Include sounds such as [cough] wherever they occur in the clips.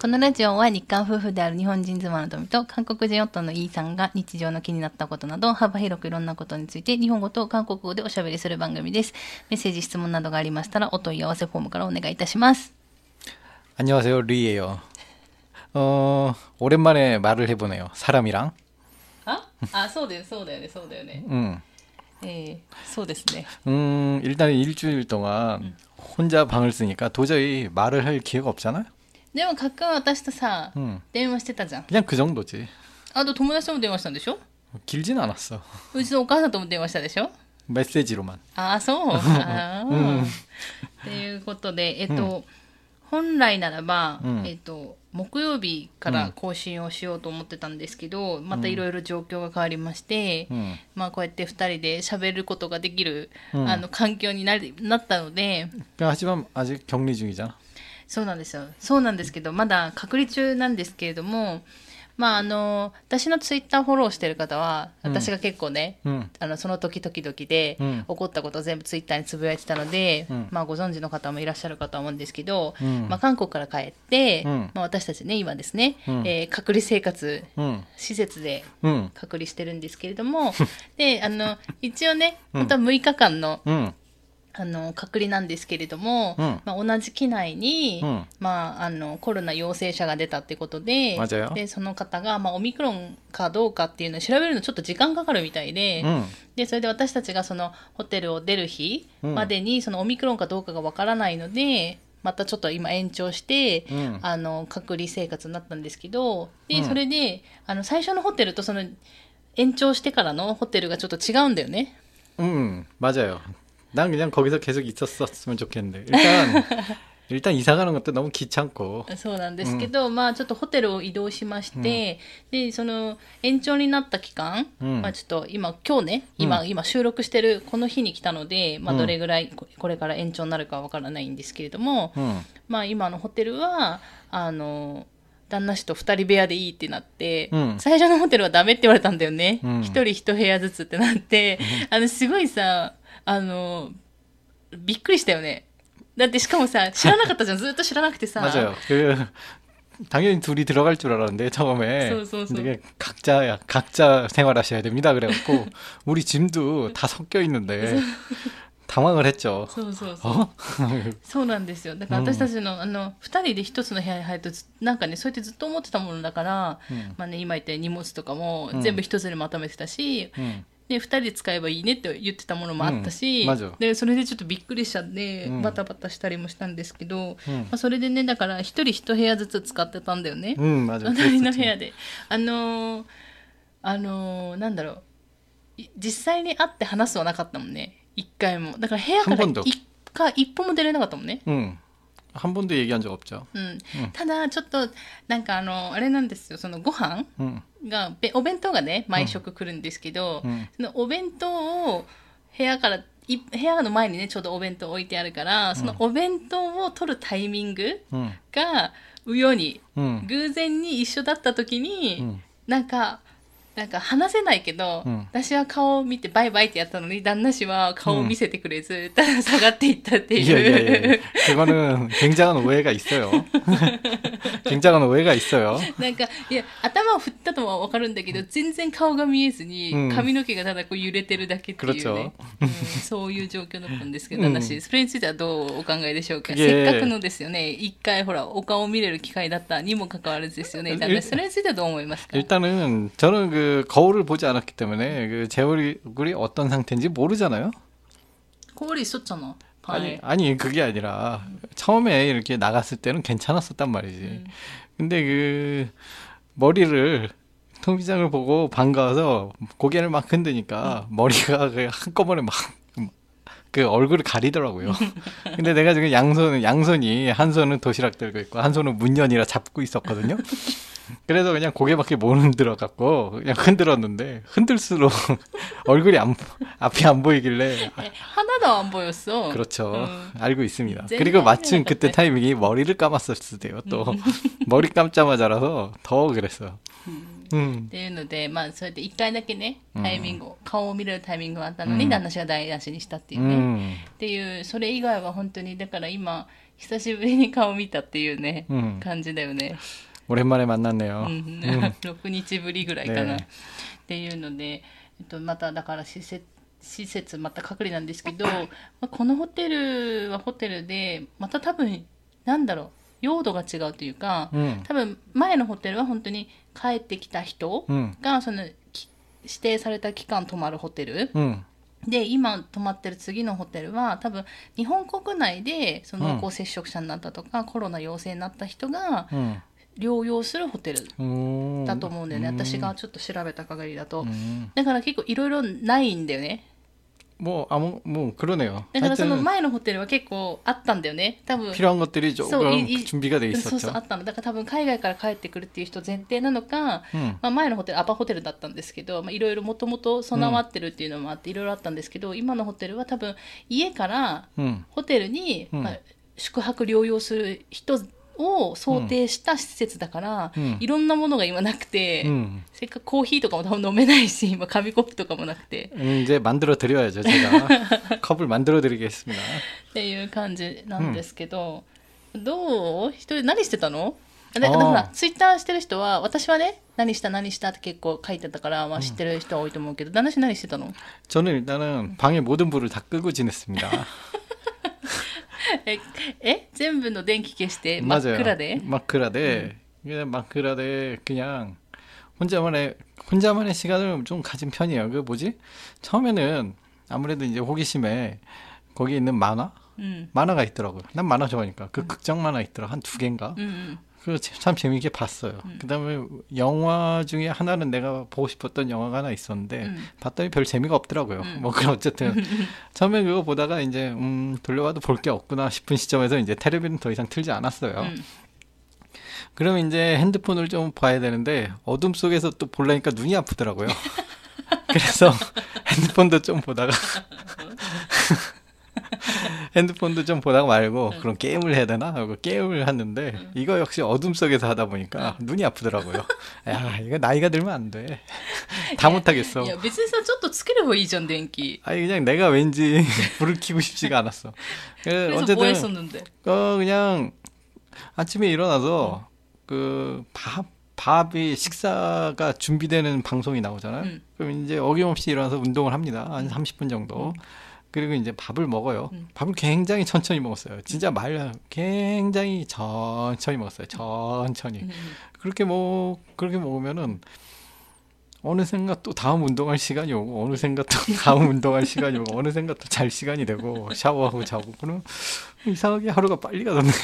このラジオは日韓夫婦である日本人妻の富と韓国人夫のイーさんが日常の気になったことなど幅広くいろんなことについて日本語と韓国語でおしゃべりする番組です。メッセージ、質問などがありましたらお問い合わせフォームからお願いいたします。 안녕하세요, 리예요. 어, 오랜만에 말을 해보네요. 사람이랑. ああ、そうだよ、そうだよね、そうだよね。 음, えー、そうですね。 음, 일단 일주일 동안 혼자 방을 쓰니까 도저히 말을 할 기회가 없잖아요. でも、かっくん私とさ、 음, 電話してたじゃん。 그냥 그 정도지. あと友達とも電話したんでしょ 길진 않았어. うちのお母さんとも電話したでしょ 메시지로만. ああ、そう。あーっていうことで、えっと、本来ならば、うんえっと、木曜日から更新をしようと思ってたんですけど、またいろいろ状況が変わりまして、 음, まあこうやって2人で喋ることができる、うんあの環境になりなったので、 하지만 아직 격리 중이잖아. そうなんですよ。そうなんですけどまだ隔離中なんですけれどもまああの私のツイッターフォローしてる方は私が結構ね、うん、あのその時々で、うん、起こったことを全部ツイッターにつぶやいてたので、うん、まあ、ご存知の方もいらっしゃるかと思うんですけど、まあ、韓国から帰って、まあ、私たちね今ですね、うん、えー、隔離生活、施設で隔離してるんですけれども、であの一応ね本当は6日間のあの隔離なんですけれども、うん。まあ、同じ機内に、うん。まあ、あのコロナ陽性者が出たってことででその方が、まあ、オミクロンかどうかっていうのを調べるのちょっと時間かかるみたいで,、うん。でそれで私たちがそのホテルを出る日までにそのオミクロンかどうかがわからないのでまたちょっと今延長して、うん。あの隔離生活になったんですけどで、うん。それであの最初のホテルとその延長してからのホテルがちょっと違うんだよね。うん。マジよ。 난 그냥 거기서 계속 있었었으면 좋겠는데 일단 [laughs] 일단 이사 가는 것도 너무 귀찮고 そうなんですけど、まあちょっとホテルを移動しまして、でその延長になった期間、うんまあちょっと今今日ね今、今収録してるこの日に来たので、まあうんどれぐらいここれから延長になるかはわからないんですけれども、 음, まあ今のホテルはあの旦那氏と二人部屋でいいってなって、うん最初のホテルはダメって言われたんだよねうん一、人一部屋ずつってなって、あのすごいさ あのびっくりしたよねだってしかもさ知らなかったじゃんずっと知らなくてさ 맞아요. [laughs] 그 당연히 둘이 들어갈 줄 알았는데 처음에 소, 소, 소. 근데 각자 각자 생활하셔야 됩니다. 그래갖고 우리 짐도 [laughs] 다 섞여 있는데 당황을 했죠. そうそうそう 어? そうなんですよだから私たちの,、あの2人で1つの部屋に入るとずなんかねそうやってずっと思ってたものだから、うんまあね、今言ったように荷物とかもうん全部1つにまとめてたし、 음, で2人使えばいいねって言ってたものもあったし、うん、でそれでちょっとびっくりしちゃって、うん、バタバタしたりもしたんですけど、うん、まあ、それでねだから1人1部屋ずつ使ってたんだよね、うん、[laughs] 隣の部屋で。あのー、あのー、なんだろう。実際に会って話すはなかったもんね。1回も。だから部屋から1歩も出れなかったもんね。음, 한 번도 얘기한 적 없죠. うん、ただちょっとなんかあのあれなんですよそのご飯 음, がべお弁当がね毎食来るんですけど、うんそのお弁当を部屋からい部屋の前にねちょうどお弁当置いてあるからそのお弁当を取るタイミング 음, がうよに 음, 偶然に一緒だった時に、 음. なんか なんか話せないけど、うん私は顔を見てバイバイってやったのに旦那氏は顔を見せてくれず、ただ下がっていったっていう。 예, 예, 예. 그거는 굉장한 오해가 있어요. 굉장한 오해가 있어요. なんかいや頭を振ったとは分かるんだけど全然顔が見えずに、うん髪の毛がただこう揺れてるだけっていうね 그렇죠 、うんそういう状況だったんですけど、うん私それについてはどうお考えでしょうか、 그게 せっかくのですよね一回ほらお顔を見れる機会だったにもかかわらずですよね旦那氏それについてはどう思いますか 일단은 저는 그 그 거울을 보지 않았기 때문에 그제 얼굴이 어떤 상태인지 모르잖아요. 거울이 있었잖아. 방에. 아니, 아니 그게 아니라 처음에 이렇게 나갔을 때는 괜찮았었단 말이지. 음. 근데 그 머리를 통비장을 보고 반가워서 고개를 막 흔드니까 음. 머리가 그 한꺼번에 막 그 얼굴을 가리더라고요. [laughs] 근데 내가 지금 양손 양손이 한 손은 도시락 들고 있고 한 손은 문연이라 잡고 있었거든요. [laughs] 그래서 그냥 고개밖에 못 흔들어갖고 그냥 흔들었는데 흔들수록 [laughs] 얼굴이 안 앞이 안 보이길래 네, 하나도 안 보였어. 그렇죠. 음. 알고 있습니다. 그리고 마침 그때 타이밍이 머리를 감았었을 때요. 또 음. 머리 감자마자라서 더 그랬어요. 음. っていうので、まあ、そうやって一回だけね、タイミング、顔を見れるタイミングがあったのに、うん旦那氏が台無しにしたっていうね。 음. っていう、それ以外は本当に、だから今、久しぶりに顔見たっていうね、 음. 感じだよね。 오랜만에 만났네요. う[laughs] ん、6日ぶりぐらいかな、ねっていうので、えっと、まただから施設施設また隔離なんですけど、まあ、このホテルはホテルでまた多分なんだろう用途が違うというか、 음. 多分前のホテルは本当に 帰ってきた人が、その指定された期間泊まるホテル、で今泊まってる次のホテルは多分日本国内でその濃厚接触者になったとか、うん、コロナ陽性になった人が療養するホテルだと思うんだよね、うん、私がちょっと調べた限りだと、うん、だから結構いろいろないんだよね。뭐 아무 뭐 그러네요. だからその 하여튼 前のホテルは結構あったんだよね多分 필요한 것들이 조금 소- 이- 이- 준비가 돼 そう 있었죠. そうあったのだから多分海外から帰ってくるっていう人前提なのか、 음. まあ、前のホテルアパホテルだったんですけどまあいろいろもともと備わってるっていうのもあっていろいろあったんですけど今のホテルは多分家から 음. ホテルに、うんまあ、宿泊療養する人 を想定した施設だから、うんいろんなものが今なくて、 음. せっかくコーヒーとかも多分飲めないし今紙コップとかもなくて 음, 이제 만들어 드려야죠, 제가. [laughs] 컵을 만들어 드리겠습니다. っていう感じなんですけど、どう一人何してたのであーだからツイッターしてる人は私はね何した何したって結構書いてたから、まあ、知ってる人は多いと思うけど、旦那氏何してたの 저는 일단은 방의 모든 불을 다 끄고 지냈습니다. [laughs] ええ全部の電気消して真っ 맞아요. 暗で 마크라데 그냥 마크라데 그냥 혼자만의 혼자만의 시간을 좀 가진 편이에요. 그 뭐지? 처음에는 아무래도 이제 호기심에 거기 있는 만화 うん、 만화가 있더라고요. 난 만화 좋아하니까 그 극장 만화 있더라 한 두 개인가. うんうん、 그거 참 재미있게 봤어요. 그다음에 영화 중에 하나는 내가 보고 싶었던 영화가 하나 있었는데 음. 봤더니 별 재미가 없더라고요. 음. 뭐 그런 어쨌든 [laughs] 처음에 그거 보다가 이제 음 돌려봐도 볼 게 없구나 싶은 시점에서 이제 텔레비는 더 이상 틀지 않았어요. うん、 그럼 이제 핸드폰을 좀 봐야 되는데 어둠 속에서 또 보려니까 눈이 아프더라고요. [laughs] 그래서 [laughs] 핸드폰도 좀 보다가 핸드폰도 좀 보다가 말고 그런 게임을 해야 되나 하고 게임을 하는데 이거 역시 어둠 속에서 하다 보니까 눈이 아프더라고요. 야 이거 나이가 들면 안 돼. [laughs] 다 못하겠어. 야, 미스선 좀더 스킬을 보이전 댕기. 아니 그냥 내가 왠지 [laughs] 불을 켜고 싶지가 않았어. 그 그래서 언제든 뭐 했었는데? 어 그냥 아침에 일어나서 그 밥. 밥이 식사가 준비되는 방송이 나오잖아요. 음. 그럼 이제 어김없이 일어나서 운동을 합니다. 한 30분 정도. 음. 그리고 이제 밥을 먹어요. 음. 밥을 굉장히 천천히 먹었어요. 진짜 음. 말 굉장히 천천히 먹었어요. 천천히. 음. 음. 그렇게 뭐 그렇게 먹으면은 어느샌가 또 다음 운동할 시간이 오고 어느샌가 또 [laughs] 다음 운동할 시간이 오고 어느샌가 또 잘 시간이 되고 샤워하고 자고 그럼 이상하게 하루가 빨리 가던데. [laughs]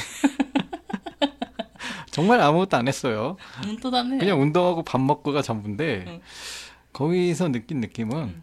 정말 아무것도 안 했어요. 음, 그냥 운동하고 밥 먹고가 전부인데 응. 거기서 느낀 느낌은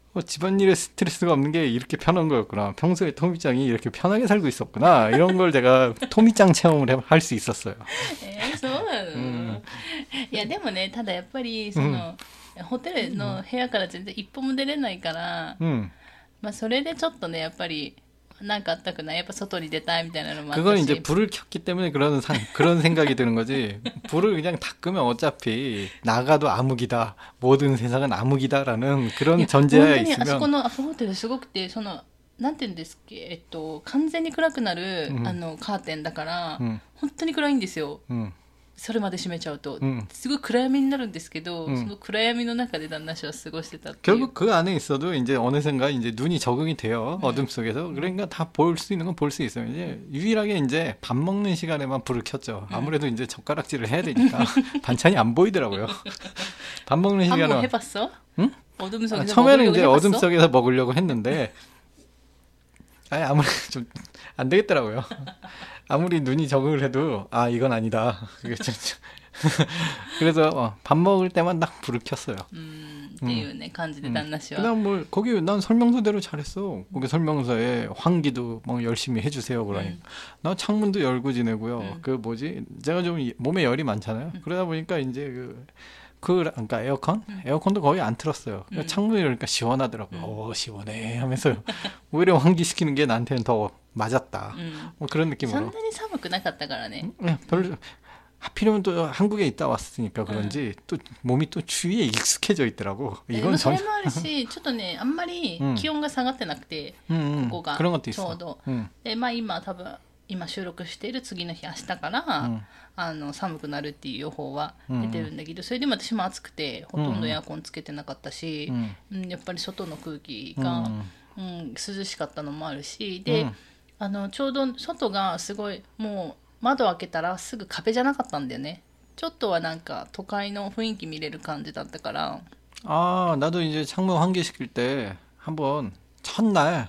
어, 집안일에 스트레스가 없는 게 이렇게 편한 거였구나. 평소에 토미짱이 이렇게 편하게 살고 있었구나. 이런 걸 제가 토미짱 체험을 할 수 있었어요. えーそうなの、んいやでもねただやっぱりその、ホテルの部屋から全然一歩も出れないから、 음. まあ、それでちょっとねやっぱり なんかあったくないやっぱ外に出たいみたいなのもあった 그건 し 이제 불을 켰기 때문에 그런 상, 그런 생각이 드는 거지. 불을 그냥 다 끄면 어차피 나가도 암흑이다. 모든 세상은 암흑이다라는 い 그런 や 전제하에 本当にあそこ 있으면 のアパホテルすごくてそのなんて言うんですっけ、えっと、完全に暗くなる、うんあのカーテンだから、 음, 本当に暗いんですよ 음, それまで閉めちゃうと、うんすごい暗闇になるんですけど、うんその暗闇の中で旦那氏は過ごしてたっていう 결국 그 안에 있어도 이제 어느샌가 이제 눈이 적응이 돼요. 어둠 속에서. 그러니까 다 볼 수 있는 건 볼 수 있어요. 이제 유일하게 이제 밥 먹는 시간에만 불을 켰죠. 아무래도 이제 젓가락질을 해야 되니까 [laughs] 반찬이 안 보이더라고요. [laughs] 밥 먹는 한번 시간에 해봤어? 응? 어둠 아, 속에서 처음에는 먹으려고 이제 해봤어? 어둠 속에서 먹으려고 했는데 아니 아무래도 좀 안 되겠더라고요. [laughs] 아무리 눈이 적응을 해도 아 이건 아니다. [laughs] [laughs] 그래서 어, 밥 먹을 때만 딱 불을 켰어요. 음, 음. 간지대 음. 단나시와. 그다음 뭘 거기 난 설명서대로 잘했어. 거기 설명서에 환기도 막 열심히 해주세요 그러니까. 음. 나 창문도 열고 지내고요. 음. 그 뭐지? 제가 좀 몸에 열이 많잖아요. 그러다 보니까 이제 그. 그 그러니까 에어컨 음. 에어컨도 거의 안 틀었어요. 그러니까 음. 창문이 열니까 시원하더라고요. 음. 어, 시원해 하면서 [laughs] 오히려 환기시키는 게 나한테는 더 맞았다. うん、 뭐 그런 そん 느낌으로. なに寒くなかったからね。 네, 별로 하필이면 또 한국에 있다 왔으니까 그런지 또 몸이 또 추위에 익숙해져 있더라고. で 이건 もそ 전 れもあるし、ちょっとね、あんまりうん気温が下がってなくて、 음, 음, ここが 그런 것도 ちょ 있어. うど。 음, で、まあ今多分、今収録している次の日、明日から、 음. あの寒くなるっていう予報はうん出てるんだけど、それでも私も暑くて、ほとんどエアコンつけてなかったし、 음, うんやっぱり外の空気 음, が、うん、涼しかったのもあるし、で、うん あのちょうど外がすごいもう窓開けたらすぐ壁じゃなかったんだよねちょっとはなんか都会の雰囲気見れる感じだったから 아, 나도 이제 창문 환기시킬 때 한번 첫날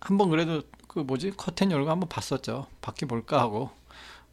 한번 그래도 그 뭐지 커튼 열고 한번 봤었죠. 밖에 뭘까 하고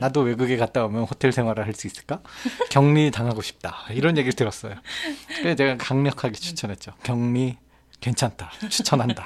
나도 외국에 갔다 오면 호텔 생활을 할 수 있을까? [laughs] 격리 당하고 싶다. 이런 얘기를 들었어요. [laughs] 그래서 제가 강력하게 추천했죠. 격리 괜찮다. 추천한다.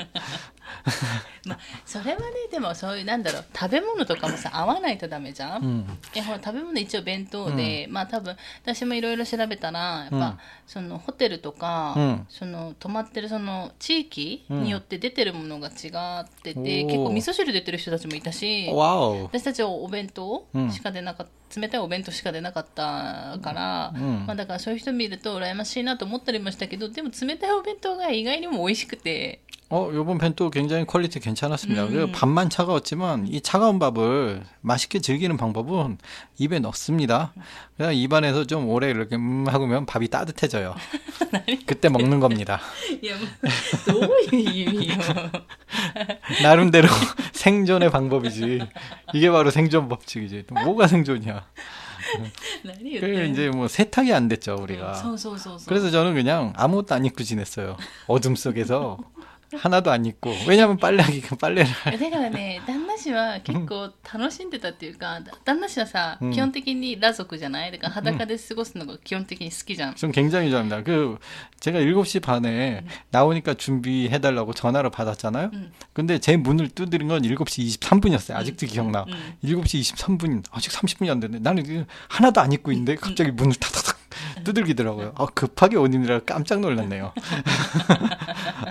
[laughs] まあそれはねでもそういうなんだろう食べ物とかもさ合わないとダメじゃん、うん、いやほら食べ物一応弁当で、うん、まあ多分私もいろいろ調べたらやっぱ、うん、そのホテルとか、その泊まってるその地域によって出てるものが違ってて、結構味噌汁出てる人たちもいたし私たちはお弁当しか出なかった。 冷たいお弁当しか出なかったから、うんまあ、だからそういう人見ると羨ましいなと思ったりもしたけどでも冷たいお弁当が意外にも美味しくて 어, 요번 벤또 굉장히 퀄리티 괜찮았습니다. 음. 그 밥만 차가웠지만 이 차가운 밥을 맛있게 즐기는 방법은 입에 넣습니다. 그냥 입안에서 좀 오래 이렇게 음 하고면 밥이 따뜻해져요. [laughs] 그때 먹는 겁니다. いやもうどういう意味よ 나름대로 [laughs] 생존의 방법이지. 이게 바로 생존 법칙이지. 또 뭐가 생존이야. 그 이제 뭐 세탁이 안 됐죠 우리가. 그래서 저는 그냥 아무것도 안 입고 지냈어요. 어둠 속에서 하나도 안 입고. 왜냐면 빨래하기 [laughs] 빨래를 えだからね旦那氏は結構楽しんでたっていうか、だ旦那氏はさ、うん基本的に裸族じゃないだから裸で過ごすのが基本的に好きじゃん、 전 굉장히 좋아합니다. 그 제가 7시 반에 나오니까 준비해 달라고 전화를 받았잖아요. 음. 근데 제 문을 두드린 건 7시 23분이었어요. 아직도 기억나. 음. 7시 23분 아직 30분이 안 됐는데 나는 지금 하나도 안 입고 있는데 갑자기 문을 탁탁탁 두들기더라고요. 아, 급하게 온 일이라 깜짝 놀랐네요. [laughs]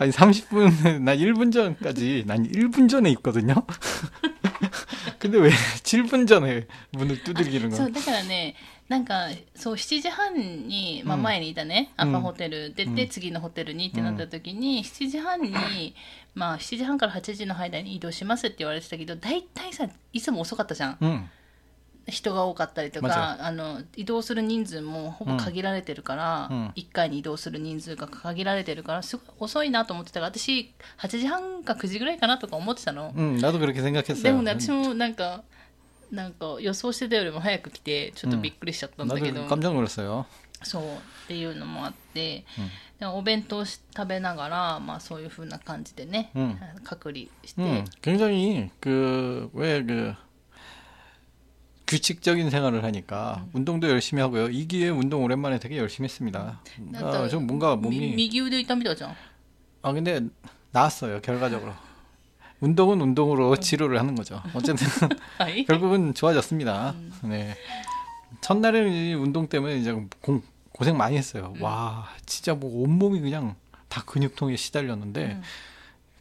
아니 30분 [laughs] 나 1분 전까지 난 1분 전에 입거든요. [laughs] 근데 왜 7분 전에 문을 두들기는 そ 거야? うだからねなんかそう7時半に、まあ、うん前にいたね、うんアパホテル出て、うん次のホテルにってなった時に、7時半に、まあ、7時半から8時の間に移動しますって言われてたけど大体さいつも遅かったじゃん 응. 人が多かったりとまかあの移動する人数もほぼ限られてるから、うん1回に移動する人数が限られてるからすごい遅いなと思ってたから私8時半か9時ぐらいかなとか思ってたの、 응, 나도 그렇게 생각했어요. でもね私もなんかなんか予想してたよりも早く来てちょっとびっくりしちゃったんだけど、 나도 깜짝 놀랐어요. そうっていうのもあって、うんでもお弁当し食べながら、まあ、そういう風な感じでね、うん隔離して、 음, 굉장히 그 왜 그 규칙적인 생활을 하니까 운동도 열심히 하고요. 이 기회에 운동 오랜만에 되게 열심히 했습니다. 아, 좀 뭔가 몸이 미기우도 있답니다,죠. 아 근데 나았어요 결과적으로. 운동은 운동으로 치료를 하는 거죠. 어쨌든 [laughs] [laughs] 결국은 좋아졌습니다. 네. 첫날에는 운동 때문에 이제 공, 고생 많이 했어요. 음. 와 진짜 뭐 온몸이 그냥 다 근육통에 시달렸는데. 음.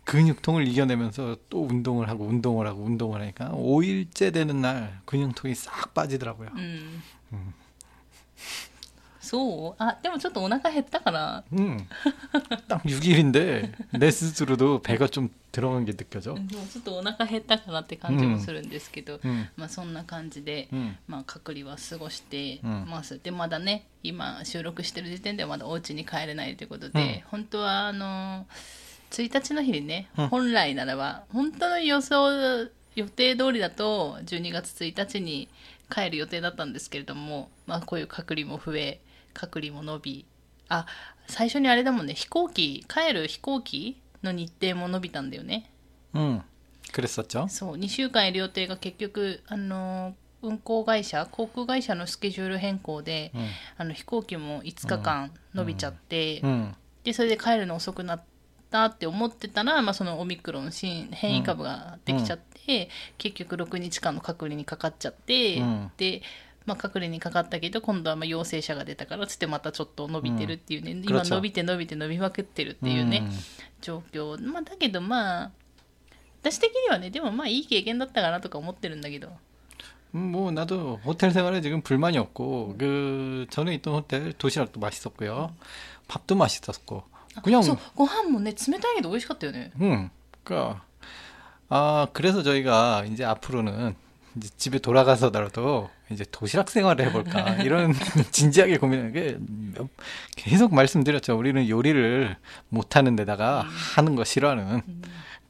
근육통을 이겨내면서 또 운동을 하고 운동을 하고 운동을 하니까 5일째 되는 날 근육통이 싹 빠지더라고요. うん、うん そうあでもちょっとお腹減ったかな 음. 딱 6일인데 내 스스로도 배가 좀 들어간 게 느껴져. でもちょっとお腹減ったかなって感じもするんですけど、 음. まあそんな感じで、 음. まあ、隔離は過ごしてうんます、でまだね今収録してる時点ではまだお家に帰れないということで、本当はあの 1日の日ね、本来ならば本当の予想予定通りだと12月1日に帰る予定だったんですけれども、まあ、こういう隔離も増え隔離も伸びあ最初にあれだもんね飛行機帰る飛行機の日程も伸びたんだよね。うん。クレスタちゃんそう2週間いる予定が結局あのー運航会社航空会社のスケジュール変更で、うん。あの飛行機も5日間伸びちゃって、うん。でそれで帰るの遅くなったって思ってたら、まあ、そのオミクロン新変異株ができちゃって、結局6日間の隔離にかかっちゃって、うんで、まあ、隔離にかかったけど今度はまあ陽性者が出たからつってまたちょっと伸びてるっていうね、今 그렇죠 伸びて伸びて伸びまくってるっていうね、 음. 状況、まあ、だけどまあ私的にはねでもまあいい経験だったかなとか思ってるんだけど 음, 뭐 나도 호텔 생활에 지금 불만이 없고 그 전에 있던 호텔 도시락도 맛있었고요. 밥도 맛있었고. 그냥 아, 고함 뭐네 스메타이도 맛있었대요. 응. 그러니까 아 그래서 저희가 이제 앞으로는 이제 집에 돌아가서라도 이제 도시락 생활을 해볼까 [laughs] 이런 진지하게 고민하게 계속 말씀드렸죠. 우리는 요리를 못하는 데다가 하는 거 싫어하는.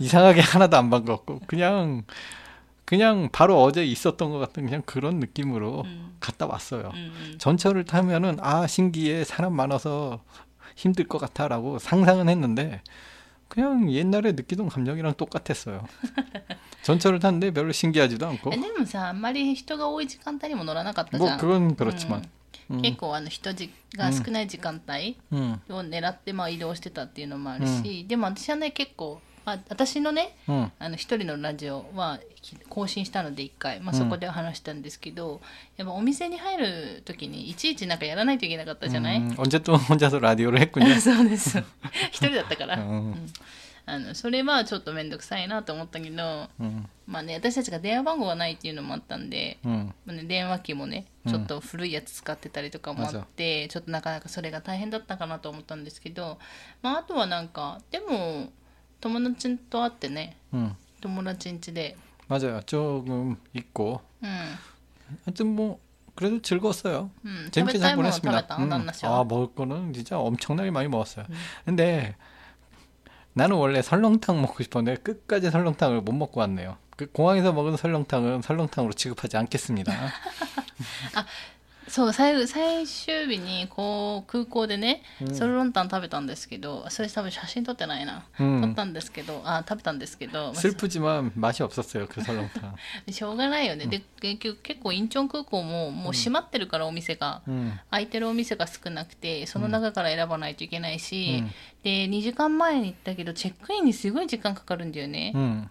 이상하게 하나도 [laughs] 안 반갑고 그냥 그냥 바로 어제 있었던 것 같은 그냥 그런 느낌으로 음. 갔다 왔어요. うんうん 전철을 타면은 아 신기해 사람 많아서 힘들 것 같아라고 상상은 했는데 그냥 옛날에 느끼던 감정이랑 똑같았어요. [laughs] 전철을 탔는데 별로 신기하지도 않고 えでもさあんまり人が多い時間帯にも乗らなかったじゃ 뭐 ん 그건 그렇지만 うん結構あの人じが少ない時間帯 음, を狙ってまあ移動してたっていうのもあるし、でも私はね結構、 まあ、私のね、うん、あの一人のラジオは更新したので1回、まあ、そこで話したんですけど、うん、やっぱお店に入る時にいちいちなんかやらないといけなかったじゃない、おん、おゃとお茶とラディオレックに。[laughs] そうです。一人だったから、あのそれはちょっと面倒くさいなと思ったけど、まあね私たちが電話番号がないっていうのもあったんで、まあね、電話機もねちょっと古いやつ使ってたりとかもあって、ちょっとなかなかそれが大変だったかなと思ったんですけど、まあ、あとはなんかでも 友達と会ってね 음. 友達ん家で 맞아요. 조금 있고 うん、 하여튼 뭐 그래도 즐거웠어요. うん、食 재밌게 べたい 잘 ものを食べ 보냈습니다. た 음. 旦那氏 아 は、 먹을 거는 진짜 엄청나게 많이 먹었어요. 음. 근데 나는 원래 설렁탕 먹고 싶었는데 끝까지 설렁탕을 못 먹고 왔네요. 그 공항에서 먹은 설렁탕은 설렁탕으로 취급하지 않겠습니다. [laughs] そう最後最終日にこう空港でね、うんソルロンタン食べたんですけどそれ多分写真撮ってないな、 음. 撮ったんですけどあ食べたんですけど、まあ 슬프지만 맛이 없었어요. 그 설렁탕. しょうがないよね、で結局結構インチョン空港ももう閉まってるからお店が、 음. 空いてるお店が少なくてその中から選ばないといけないし、うんで2時間前に行ったけどチェックインにすごい時間かかるんだよね、 음.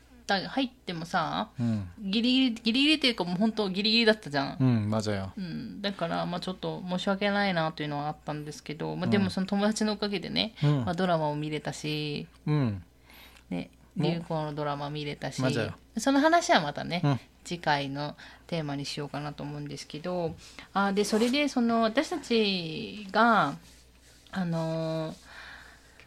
った入ってもさ、うん、ギリギリギリギリっていうかもう本当ギリギリだったじゃん。うん、うん、だからまあちょっと申し訳ないなというのはあったんですけど、まあ、でもその友達のおかげでね、うん、まあ、ドラマを見れたし、うん、ね流行のドラマ見れたし、その話はまたね、うん、次回のテーマにしようかなと思うんですけどあでそれでその私たちがあのー、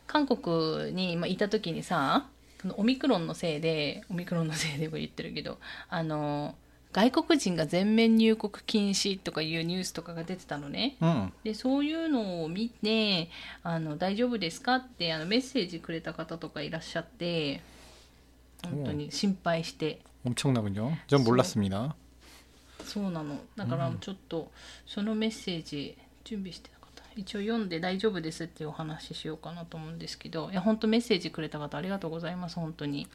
韓国にいた時にさこのオミクロンのせいでオミクロンのせいでも言ってるけどあのー外国人が全面入国禁止とかいうニュースとかが出てたのね。 음, でそういうのを見てあの大丈夫ですかってあのメッセージくれた方とかいらっしゃって本当に心配して、 엄청나군요. 전 몰랐습니다. そうなのだからちょっとそのメッセージ準備してなかった 一応読んで大丈夫ですっていうお話ししようかなと思うんですけどいや本当メッセージくれた方ありがとうございます本当に。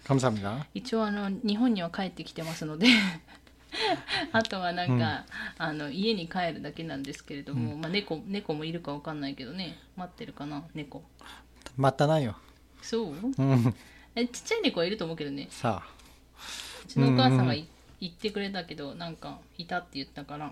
一応あの日本には帰ってきてますので。[laughs] あとはなんか、うん、あの家に帰るだけなんですけれども、うん、まあ猫、猫もいるか分かんないけどね。待ってるかな猫。待たないよ。そう、うん、えちっちゃい猫はいると思うけどね。さあ。うちのお母さんが言ってくれたけどなんかいたって言ったから。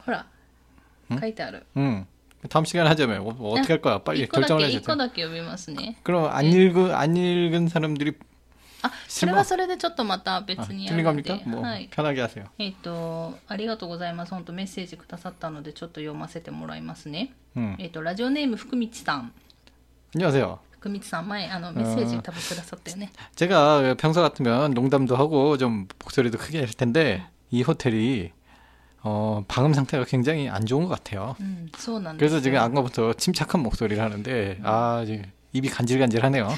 あほら書いてある 음. 다음 시간에 하자며. 어, 어떻게 할 거야? 빨리 一個だ 결정을 け一 해줘. 個だけ読みますね 그럼 안 읽은 안 읽은 사람들이 あそれはそれでちょっとまた別 아, にや 틀린 るんで 겁니까? 뭐 はい 편하게 하세요. えっ、と、ありがとうございます。本当メッセージくださったので、ちょっと読ませてもらいますね。 음. えっ、と、ラジオネーム福光さん。 안녕하세요. 福光さん、前、あの、メッセージ多分くださったよね。 제가 평소 같으면 농담도 하고 좀 목소리도 크게 할 텐데 이 호텔이 어, 방음 상태가 굉장히 안 좋은 것 같아요. うん、そうなんです 그래서 よ。 지금 아까부터 침착한 목소리를 하는데 아 지금 입이 간질간질하네요.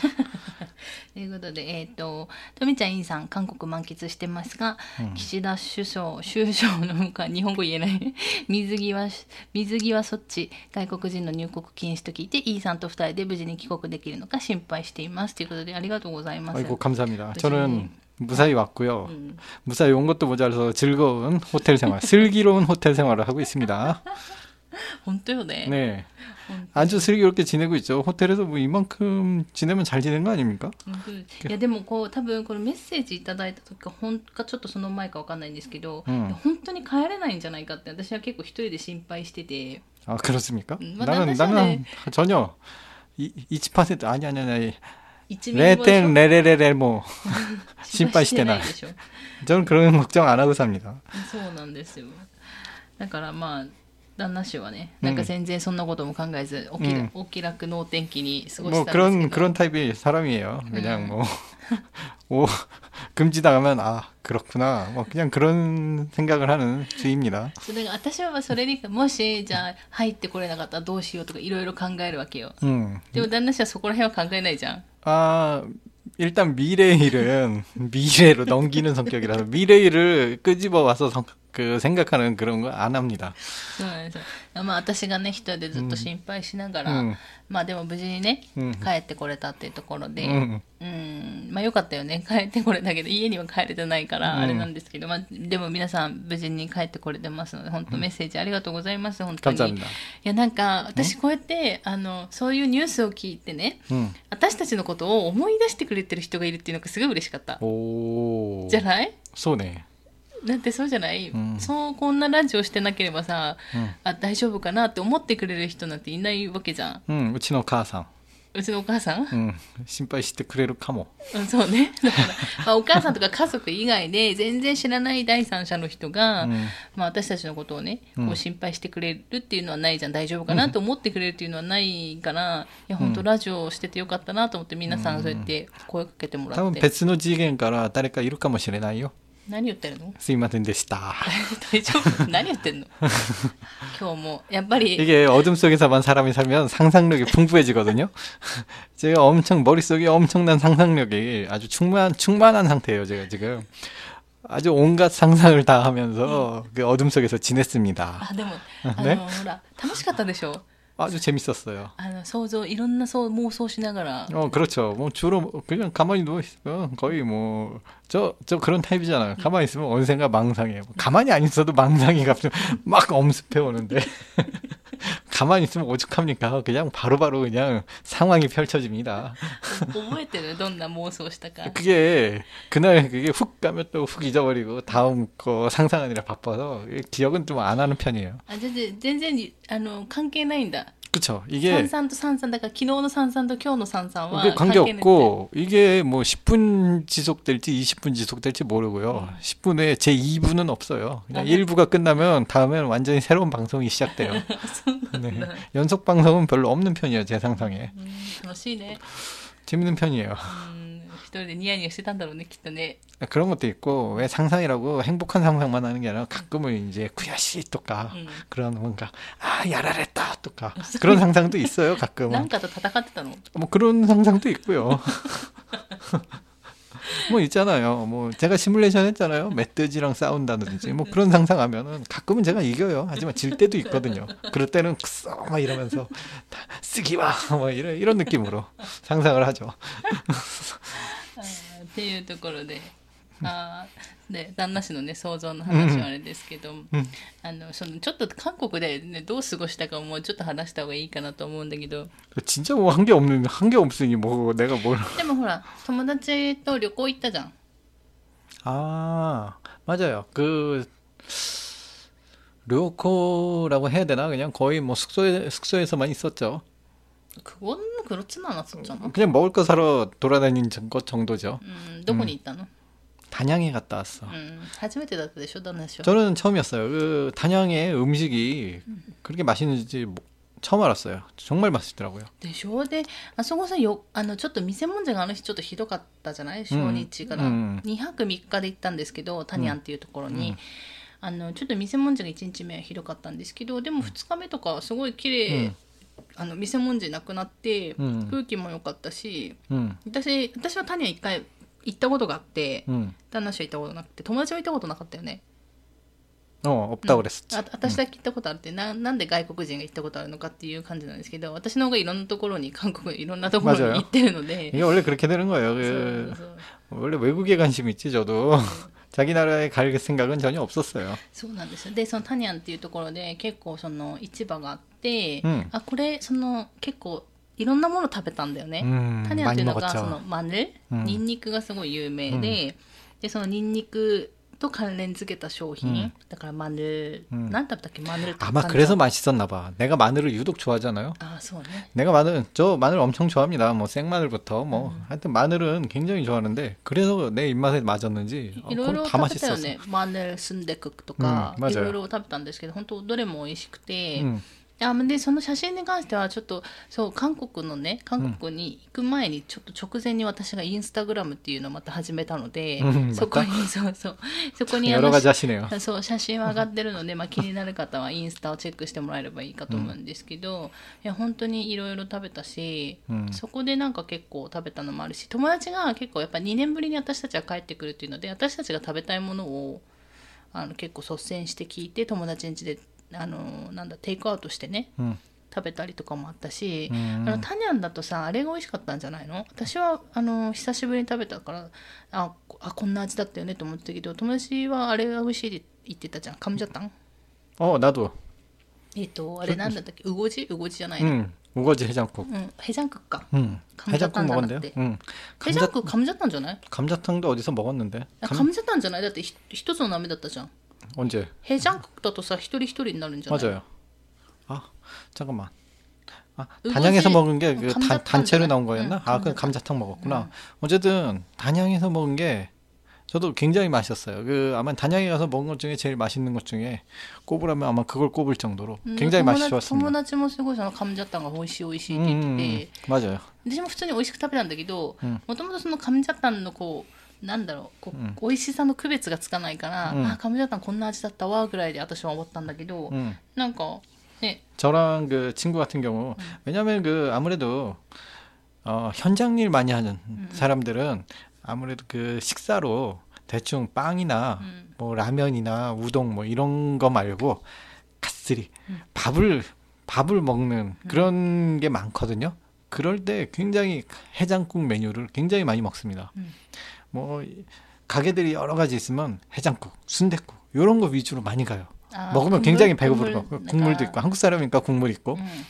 ということで、えっ、と、とみちゃん、いんさん、韓国満喫してますが、岸田首相、首相の向か、日本語言えない。[laughs] 水際、水際措置、外国人の入国禁止と聞いて、イーさんと二人で無事に帰国できるのか心配しています。ということで、ありがとうございます。 아이고 감사합니다. 그치. 저는 무사히 왔고요. うん、 무사히 온 것도 모자라서 즐거운 호텔 생활, [laughs] 슬기로운 호텔 생활을 하고 있습니다. 本当よね。 네. 本 아주 슬기롭게 지내고 있죠. 호텔에서 뭐 이만큼 지내면 잘 지낸 거 아닙니까? うんいやでもこう多分このメッセージいただいた時かほんかちょっとその前かわかんないんですけど、うんいや本当に帰れないんじゃないかって私は結構一人で心配してて 아 그렇습니까? 음, 뭐 나는 나는 나는 전혀 이, 20% 아니 아니 아니 1ミリもでしょ 레텐 레레레레 뭐 心配してない心配してないでしょ 저는 그런 걱정 안 하고 삽니다. そうなんですよだからまあ 旦那氏はねなんか全然そんなことも考えずお気,、うんお気楽能天気に過ご 뭐 したんですけ 그런 ど 그런 타입의 사람이에요. 음. 그냥 뭐 [laughs] 오, 금지 당하면 아 그렇구나. 뭐 그냥 그런 생각을 하는 주의입니다. そうだから私はそれにもしじゃあ入ってこれなかったらどうしようとかいろいろ考えるわけよ 음. でも旦那氏はそこら辺は考えないじゃん 아 일단 미래 일은 [laughs] 미래로 넘기는 성격이라서 미래 일을 끄집어 와서 성- 그 생각하는 그런 거 안 합니다. そうなんですよまあ私がね一人でずっと心配しながら、うんまあでも無事にね、うん帰ってこれたっていうところで、うんうんまあよかったよね帰ってこれたけど家には帰れてないからうんあれなんですけど、まあでも皆さん無事に帰ってこれてますので本当メッセージありがとうございます本当に 감사합니다. いやなんか私こうやってあのそういうニュースを聞いてね 음. 私たちのことを思い出してくれてる人がいるっていうのがすごい嬉しかった 오. じゃない 쏘네. だってそうじゃない、うん、そうこんなラジオしてなければさ、うん、あ大丈夫かなって思ってくれる人なんていないわけじゃん、うん、うちの母さん。うちのお母さん、うん、心配してくれるかも、うん、そうね。だから、まあ、お母さんとか家族以外で全然知らない第三者の人が、うん、まあ、私たちのことをねこう心配してくれるっていうのはないじゃん。大丈夫かなと思ってくれるっていうのはないから、うん、いや本当ラジオしててよかったなと思って皆さんそうやって声かけてもらって、多分別の次元から誰かいるかもしれないよ。何言ってるのすいませんでした.大丈夫何言ってんの今日もやっぱり [laughs] 이게 어둠 속에서만 사람이 살면 상상력이 풍부해지거든요. [laughs] 제가 엄청 머릿속에 엄청난 상상력이 아주 충만 충만한 상태예요. 제가 지금 아주 온갖 상상을 다 하면서 그 어둠 속에서 지냈습니다. あでも[laughs] あの、ねほら楽しかったでしょ 아주 재밌었어요. 아, 소조 이런 소 모소시나가라. 어, 그렇죠. 뭐 주로 뭐 그냥 가만히 누워 있으면 거의 뭐 저저 그런 타입이잖아요. 가만히 있으면 언젠가 망상해요. 가만히 안 있어도 망상이 갑자기 [laughs] 막 엄습해 오는데. [laughs] 가만히 있으면 오죽합니까? 그냥 바로바로 그냥 상황이 펼쳐집니다. 覚えてるどんな妄想したか 그게 그날 그게 훅 가면 또 훅 잊어버리고 다음 거 상상하느라 바빠서 기억은 좀 안 하는 편이에요. あ全然全然あの関係ないんだ 그쵸. 이게 산산도 산산다가 기노노 산산도 교노 산산은 관계 없고 이게 뭐 10분 지속될지 20분 지속될지 모르고요. 음. 10분에 제 2부는 없어요. 그냥 아, 1부가 끝나면 다음엔 완전히 새로운 방송이 시작돼요. [laughs] 네. 연속 방송은 별로 없는 편이에요. 제 상상에. 음, 멋있네. 재밌는 편이에요. 음. 一人でニヤニヤしてたんだろうねきっとね 그런 것도 있고 왜 상상이라고 행복한 상상만 하는 게 아니라 가끔은 이제 구야시 또까 うん 그런 뭔가 아 야라랬다 또까 그런 상상도 있어요 な 가끔은 [laughs] んかと戦ってたの 뭐 그런 상상도 있고요 [laughs] 뭐 있잖아요 뭐 제가 시뮬레이션 했잖아요 멧돼지랑 싸운다든지 뭐 그런 상상하면은 가끔은 제가 이겨요 하지만 질 때도 있거든요 그럴 때는 썩 막 이러면서 쓰기와 뭐 이런 이런 느낌으로 상상을 하죠 [laughs] あー っていうところであーで旦那氏のね想像の話はあれですけど、んあのそのちょっと韓国で、ね、どう過ごしたかもちょっと話した方がいいかなと思うんだけど 진짜 뭐 한 게 없는 한 게 없으니 뭐 내가 뭘 でもほら友達と旅行行ったじゃん 아, 맞아요. 그 료코라고 해야 되나? 그냥 거의 뭐 숙소에 숙소에서만 있었죠. 그건 그렇진 않았었잖아 그냥 먹을 거 사러 돌아다닌 것 정도죠. うんどこに行ったの、 단양에 갔다 왔어. うん、初めてだったでしょ旦那氏は 저는 처음이었어요. 그 단양의 음식이 그렇게 맛있는지 뭐- 처음 알았어요. 정말 맛있더라고요. でしょであそこさよあのちょっと店問題があの日ちょっとひどかったじゃない初日から、うん2泊3日で行ったんですけどタニアンっていうところに、あのちょっと店問題が1日目はひどかったんですけどでも2日目とかはすごい綺麗、うん あの店問題なくなって、うん空気も良かったし 음, 私私はタニアン1回行ったことがあって、 음. 旦那氏は行ったことなくて友達は行ったことなかったよね 어, 없다 그랬었지. あ私だけ行ったことあるってななんで外国人が行ったことあるのかっていう感じなんですけど私の方がいろんなところに韓国[laughs] いろんなところに 맞아요 行ってるので 이게 원래 그렇게 되는 거예요. そう 그 そう 원래 외국에 관심 있지 저도. 자기 나라에 갈 생각은 전혀 없었어요. そうなんですよでそのタニャンっていうところで結構その市場があって、 うんあこれその結構いろんなもの食べたんだよね、 음, タニャンってい 많이 うのがその 먹었죠. マヌル、うんニンニクがすごい有名で、でそのニンニクと関連付けた商品、うんだからマヌル、うん何食べたっけマヌルと 아마 カンジャ 그래서 맛있었나 봐. 내가 마늘을 유독 좋아하잖아요. あそうね 내가 마늘 저 마늘 엄청 좋아합니다. 뭐 생마늘부터 뭐 하여튼 마늘은 굉장히 좋아하는데 그래서 내 입맛에 맞았는지 어, いろいろ 그건 다 食べたよ 맛있었어. ねマヌルスンデクとか、うん맞아요 いろいろ食べたんですけど本当どれも美味しくて、 음, あでその写真に関してはちょっとそう韓国のね韓国に行く前にちょっと直前に私がインスタグラムっていうのをまた始めたので、うん、そこに [laughs] そうそうそこに [laughs] あのそう写真は上がってるので、まあ、気になる方はインスタをチェックしてもらえればいいかと思うんですけど、うん、いや本当にいろいろ食べたし、うん、そこでなんか結構食べたのもあるし友達が結構やっぱ2年ぶりに私たちは帰ってくるっていうので私たちが食べたいものをあの結構率先して聞いて友達ん家であのなんだテイクアウトしてね 음, 食べたりとかもあったし、 음. あのタニャンだとさあれが美味しかったんじゃないの私はあの久しぶりに食べたからあこあこんな味だったよねと思ってたけど友達はあれが美味しいって言ってたじゃんカムジャタン 어 나도. えっ、とあれなんだったっけウゴジウゴジじゃないの、 음, 우거지 해장국. うん、ヘジャンクか 음, 해장국 감자탕 먹었는데요. 나왔대. 음, ヘジャン 감자 クカムジャタンじゃない 감자탕도 어디서 먹었는데. あ 감, カムジャタンじゃないだってひ一つの鍋だったじゃん 언제? ヘジャンクだとさ一人一人になるんじゃない 맞아요. 아 잠깐만. 아 우거지- 단양에서 먹은 게 어, 그 감자탕 단체로 있잖아. 나온 거였나? 응, 아 그 감자탕. 감자탕 먹었구나. 어쨌든 단양에서 먹은 게 저도 굉장히 맛있었어요. 그 아마 단양에 가서 먹은 것 중에 제일 맛있는 것 중에 꼽으라면 아마 그걸 꼽을 정도로 うん 굉장히 友 맛이 達 좋았습니다. 友達もすごいそのカムジャタンが美味しい美味しいって 음, 言っ 음, てて、 음. 맞아요. 私も普通に美味しく食べたんだけどうんもともとそのカムジャタンのこう なんだろうこう、うん美味しさの区別がつかないから、うんあカムジャタンこんな味だったわぐらいで私は思ったんだけど、 음. なんかね 저랑 그 친구 같은 경우 왜냐면 그 아무래도 어, 현장 일 많이 하는 사람들은 아무래도 그 식사로 대충 빵이나 음. 뭐 라면이나 우동 뭐 이런 거 말고 갓쓰리 밥을 밥을 먹는 그런 게 많거든요. 그럴 때 굉장히 해장국 메뉴를 굉장히 많이 먹습니다. 뭐 가게들이 여러 가지 있으면 해장국, 순대국 이런 거 위주로 많이 가요. 아, 먹으면 국물, 굉장히 배고프고 국물, 네. 국물도 있고. 한국 사람이니까 국물 있고. 음.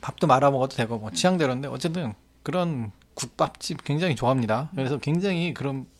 밥도 말아 먹어도 되고 뭐 음. 취향대로인데 어쨌든 그런 국밥집 굉장히 좋아합니다. 그래서 굉장히 그런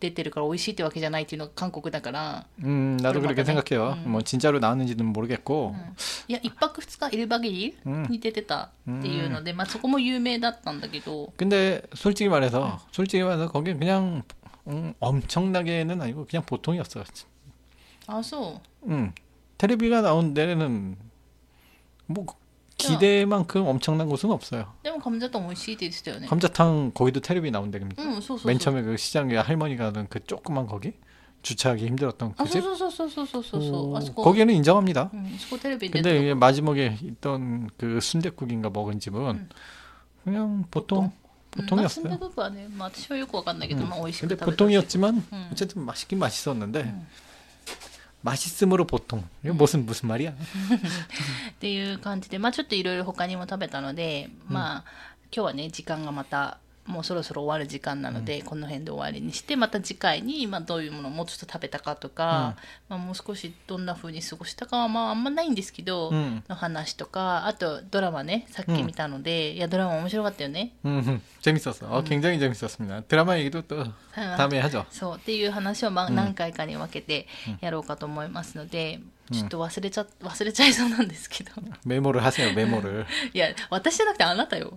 出てるから美味しいってわけじゃないっていうのが韓国だから、 음, 나도 그걸 그렇게 받아내? 생각해요. 음. 뭐 진짜로 나왔는지는 모르겠고. いや1泊2日1박일 うんに出てたっていうので、まあ、そこも有名だったんだけど 근데 솔직히 말해서 솔직히 말해서 거긴 그냥 음, 엄청나게는 아니고 그냥 보통이었어요. あそう 음, 텔레비가 나온 데는 뭐 기대만큼 엄청난 곳은 없어요. でも감자탕美味しいって言ってたよね 감자탕 거기도 텔레비 나온 데입니다. うんそうそうそう 맨 처음에 그 시장에 할머니가 하던 그 조그만 거기 주차하기 힘들었던 あ 그 そう 집. そうそうそうそうそうそうあそ 오, こ 거기는 인정합니다. うん、そこテレビに出て 근데 た 이게 마지막에 있던 그 순댓국인가 먹은 집은 음. 그냥 보통 うん、まあ、 보통이었어요. スンドクはね、まあ、私はよくわかんないけど、 음. まあ、美味しく 근데 食べたし 보통이었지만 음. 어쨌든 맛있긴 맛있었는데 음. 맛있음으로 보통. 이거 무슨 무슨 말이야? っ[laughs] ていう感じで、まあ、ちょっといろいろ他にも食べたので、まあ今日はね時間がまた もうそろそろ終わる時間なので、この辺で終わりにしてまた次回に、まあ、どういうものをもうちょっと食べたかとか、まあ、もう少しどんな風に過ごしたかは、まあ、あんまないんですけど、 음. の話とかあとドラマねさっき見たので、いやドラマ面白かったよね。 음, 재밌었어. 어, 굉장히 재밌었습니다. 드라마 얘기도 또 다음에 하죠. そうっていう話をまあうん何回かに分けてやろうかと思いますので、ちょっと忘れちゃ忘れちゃいそうなんですけど 메모를 하세요. 메모를. いや私じゃなくてあなたよ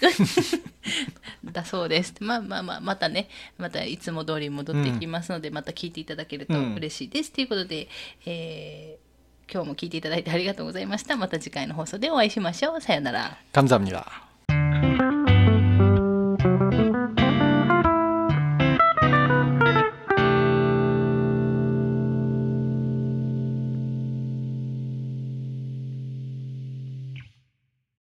[laughs] だそうです。まあまあまあ、またね、またいつも通り戻ってきますので、また聞いていただけると嬉しいです。ということで、えー今日も聞いていただいてありがとうございました。また次回の放送でお会いしましょう。さよなら。 감사합니다.